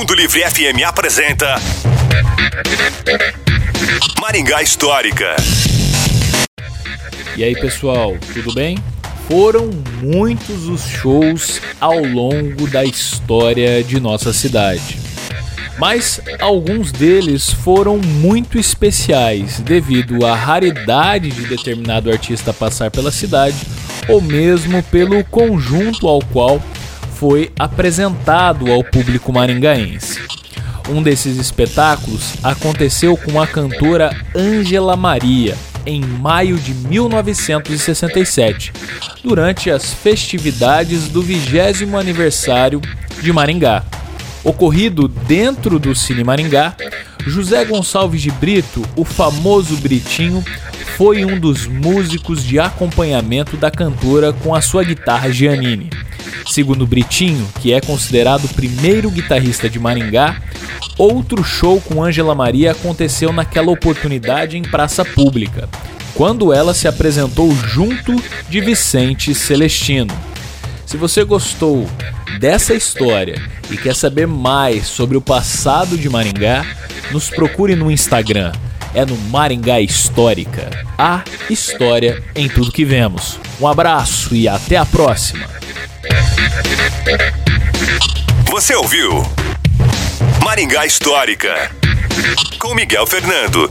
Mundo Livre FM apresenta Maringá Histórica. E aí, pessoal, tudo bem? Foram muitos os shows ao longo da história de nossa cidade. Mas alguns deles foram muito especiais devido à raridade de determinado artista passar pela cidade ou mesmo pelo conjunto ao qual foi apresentado ao público maringaense. Um desses espetáculos aconteceu com a cantora Ângela Maria em maio de 1967, durante as festividades do 20 aniversário de Maringá. Ocorrido dentro do Cine Maringá, José Gonçalves de Brito, o famoso Britinho, foi um dos músicos de acompanhamento da cantora com a sua guitarra Giannini. Segundo Britinho, que é considerado o primeiro guitarrista de Maringá, outro show com Ângela Maria aconteceu naquela oportunidade em praça pública, quando ela se apresentou junto de Vicente Celestino. Se você gostou dessa história e quer saber mais sobre o passado de Maringá, nos procure no Instagram. É no Maringá Histórica. A história em tudo que vemos. Um abraço e até a próxima. Você ouviu Maringá Histórica com Miguel Fernando.